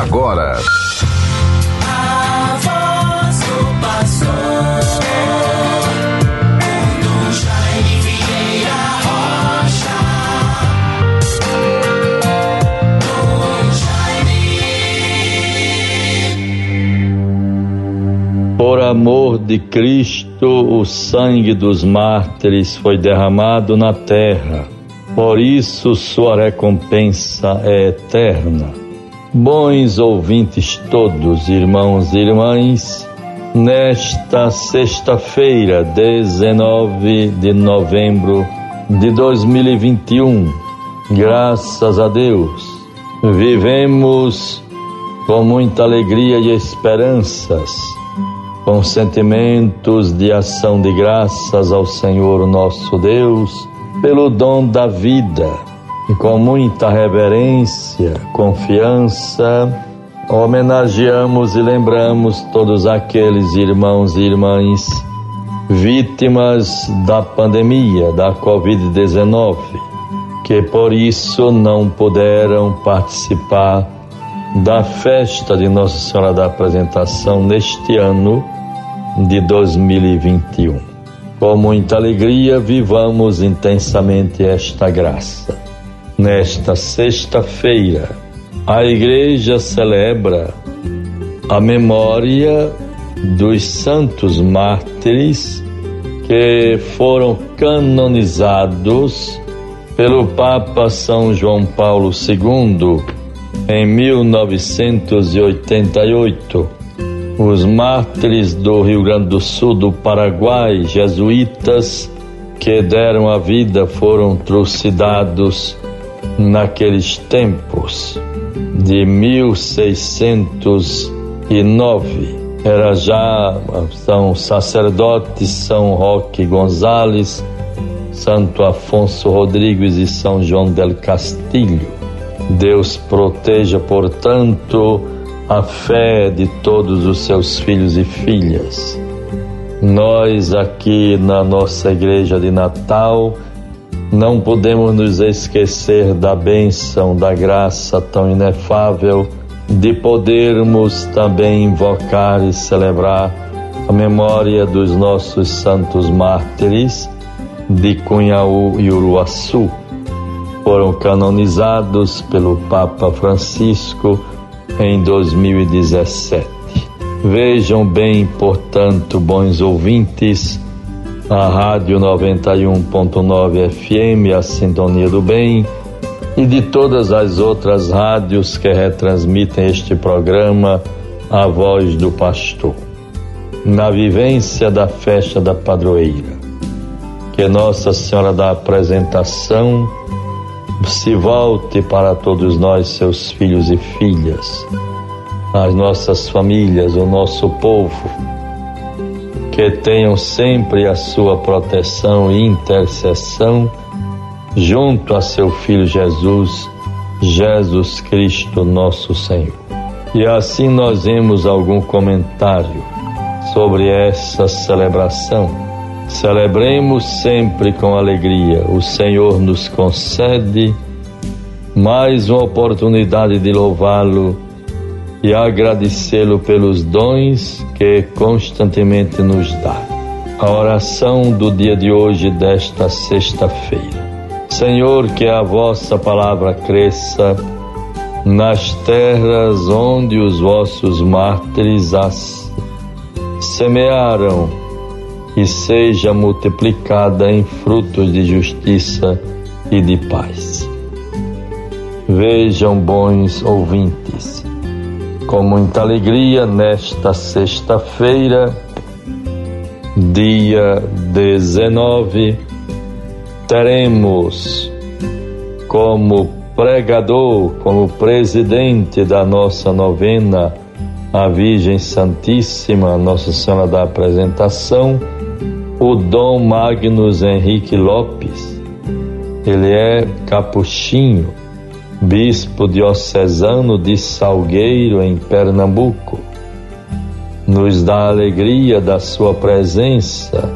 agora. Por amor de Cristo, o sangue dos mártires foi derramado na terra. Por isso, sua recompensa é eterna. Bons ouvintes todos, irmãos e irmãs, nesta sexta-feira, 19 de novembro de 2021, graças a Deus, vivemos com muita alegria e esperanças, com sentimentos de ação de graças ao Senhor nosso Deus pelo dom da vida e com muita reverência, confiança, homenageamos e lembramos todos aqueles irmãos e irmãs vítimas da pandemia da Covid-19, que por isso não puderam participar da festa de Nossa Senhora da Apresentação neste ano de 2021. Com muita alegria, vivamos intensamente esta graça. Nesta sexta-feira, a Igreja celebra a memória dos santos mártires que foram canonizados pelo Papa São João Paulo II em 1988. Os mártires do Rio Grande do Sul, do Paraguai, jesuítas que deram a vida, foram trucidados naqueles tempos de 1609. Era já São Sacerdote São Roque Gonzales, Santo Afonso Rodrigues e São João del Castilho. Deus proteja, portanto, a fé de todos os seus filhos e filhas. Nós aqui na nossa igreja de Natal, não podemos nos esquecer da bênção, da graça tão inefável de podermos também invocar e celebrar a memória dos nossos santos mártires de Cunhaú e Uruaçu. Foram canonizados pelo Papa Francisco em 2017. Vejam bem, portanto, bons ouvintes, a Rádio 91.9 FM, a Sintonia do Bem, e de todas as outras rádios que retransmitem este programa, A Voz do Pastor. Na vivência da festa da padroeira, que Nossa Senhora da Apresentação se volte para todos nós, seus filhos e filhas, as nossas famílias, o nosso povo que tenham sempre a sua proteção e intercessão junto a seu Filho Jesus, Jesus Cristo, nosso Senhor. E assim nós vemos algum comentário sobre essa celebração. Celebremos sempre com alegria. O Senhor nos concede mais uma oportunidade de louvá-lo e agradecê-lo pelos dons que constantemente nos dá. A oração do dia de hoje, desta sexta-feira. Senhor, que a vossa palavra cresça nas terras onde os vossos mártires as semearam e seja multiplicada em frutos de justiça e de paz. Vejam, bons ouvintes, com muita alegria nesta sexta-feira, dia 19, teremos como pregador, como presidente da nossa novena, a Virgem Santíssima, Nossa Senhora da Apresentação, o Dom Magnus Henrique Lopes. Ele é capuchinho bispo diocesano de Salgueiro, em Pernambuco. Nos dá alegria da sua presença.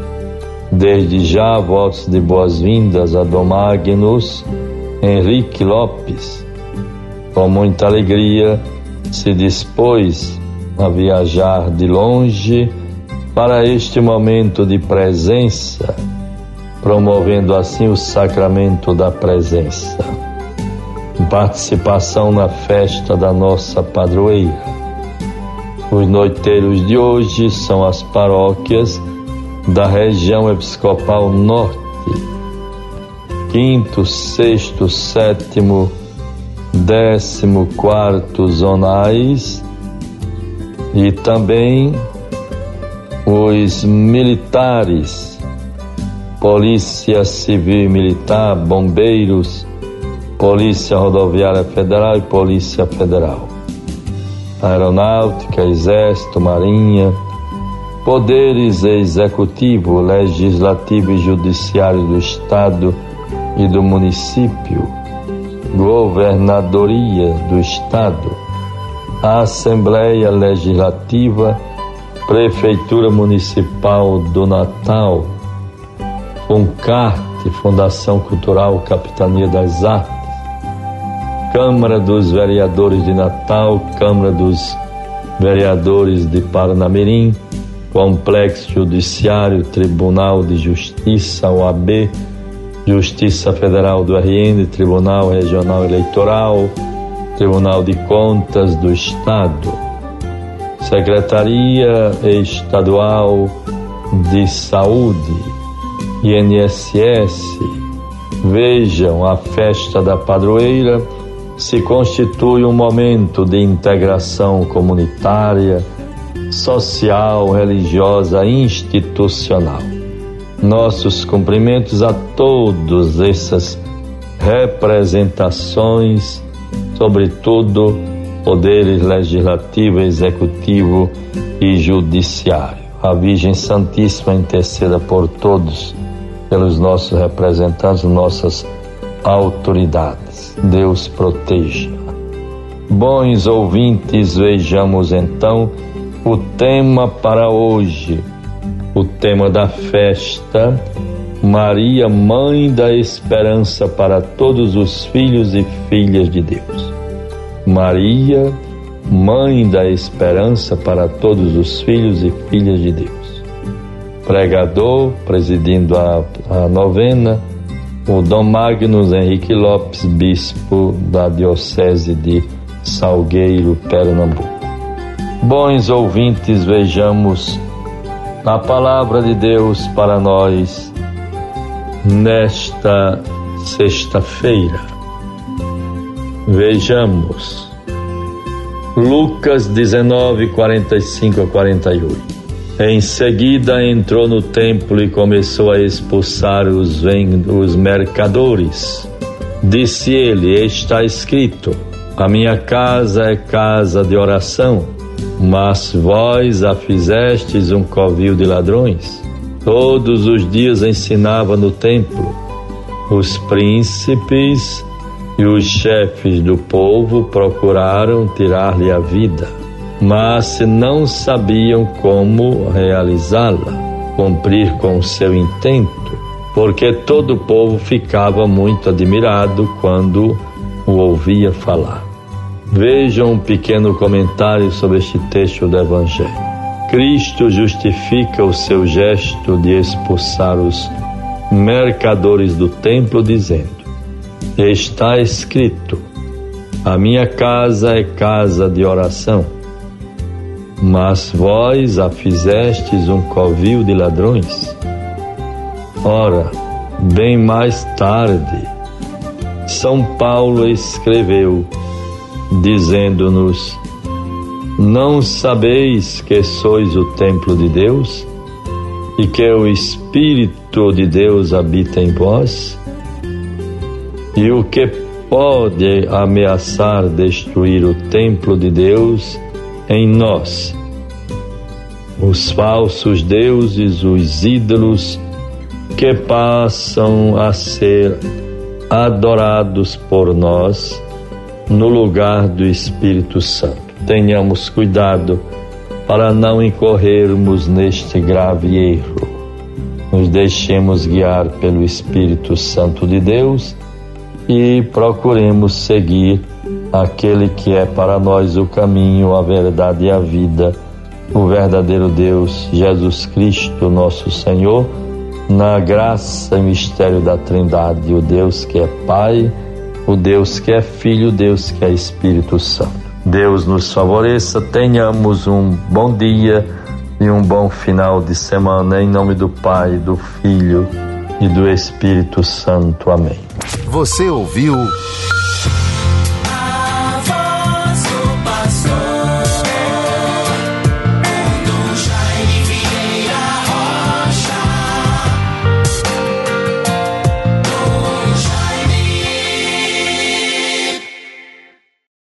Desde já, votos de boas-vindas a Dom Magnus Henrique Lopes. Com muita alegria, se dispôs a viajar de longe para este momento de presença, promovendo assim o sacramento da presença. Participação na festa da nossa padroeira. Os noiteiros de hoje são as paróquias da região episcopal norte, quinto, sexto, sétimo, décimo quarto zonais. E também os militares, Polícia Civil e Militar, Bombeiros, Polícia Rodoviária Federal e Polícia Federal, Aeronáutica, Exército, Marinha, poderes executivo, legislativo e judiciário do Estado e do município, governadoria do Estado, Assembleia Legislativa, Prefeitura Municipal do Natal, FUNCARTE, Fundação Cultural Capitania das Artes, Câmara dos Vereadores de Natal, Câmara dos Vereadores de Paranamirim, Complexo Judiciário, Tribunal de Justiça, OAB, Justiça Federal do RN, Tribunal Regional Eleitoral, Tribunal de Contas do Estado, Secretaria Estadual de Saúde, INSS. Vejam, a festa da padroeira se constitui um momento de integração comunitária, social, religiosa, institucional. Nossos cumprimentos a todas essas representações, sobretudo poderes legislativo, executivo e judiciário. A Virgem Santíssima interceda por todos, pelos nossos representantes, nossas autoridades. Deus proteja. Bons ouvintes, vejamos então o tema para hoje, o tema da festa, Maria, Mãe da Esperança para todos os filhos e filhas de Deus. Maria, Mãe da Esperança para todos os filhos e filhas de Deus. Pregador, presidindo a, a novena, o Dom Magnus Henrique Lopes, bispo da Diocese de Salgueiro, Pernambuco. Bons ouvintes, vejamos a palavra de Deus para nós nesta sexta-feira. Vejamos Lucas 19, 45 a 48. Em seguida entrou no templo e começou a expulsar os, os mercadores. Disse ele: Está escrito: A minha casa é casa de oração mas vós a fizestes um covil de ladrões. Todos os dias ensinava no templo. Os príncipes e os chefes do povo procuraram tirar-lhe a vida, mas não sabiam como realizá-la, cumprir com seu intento, porque todo o povo ficava muito admirado quando o ouvia falar. Vejam um pequeno comentário sobre este texto do Evangelho. Cristo justifica o seu gesto de expulsar os mercadores do templo, dizendo: Está escrito, a minha casa é casa de oração, mas vós a fizestes um covil de ladrões. Ora, bem mais tarde, São Paulo escreveu: dizendo-nos: Não sabeis que sois o templo de Deus e que o Espírito de Deus habita em vós? E o que pode ameaçar destruir o templo de Deus em nós? Os falsos deuses, os ídolos que passam a ser adorados por nós no lugar do Espírito Santo. Tenhamos cuidado para não incorrermos neste grave erro. Nos deixemos guiar pelo Espírito Santo de Deus e procuremos seguir aquele que é para nós o caminho, a verdade e a vida, o verdadeiro Deus, Jesus Cristo, nosso Senhor, na graça e mistério da Trindade, o Deus que é Pai, o Deus que é Filho, o Deus que é Espírito Santo. Deus nos favoreça, tenhamos um bom dia e um bom final de semana, em nome do Pai, do Filho e do Espírito Santo. Amém. Você ouviu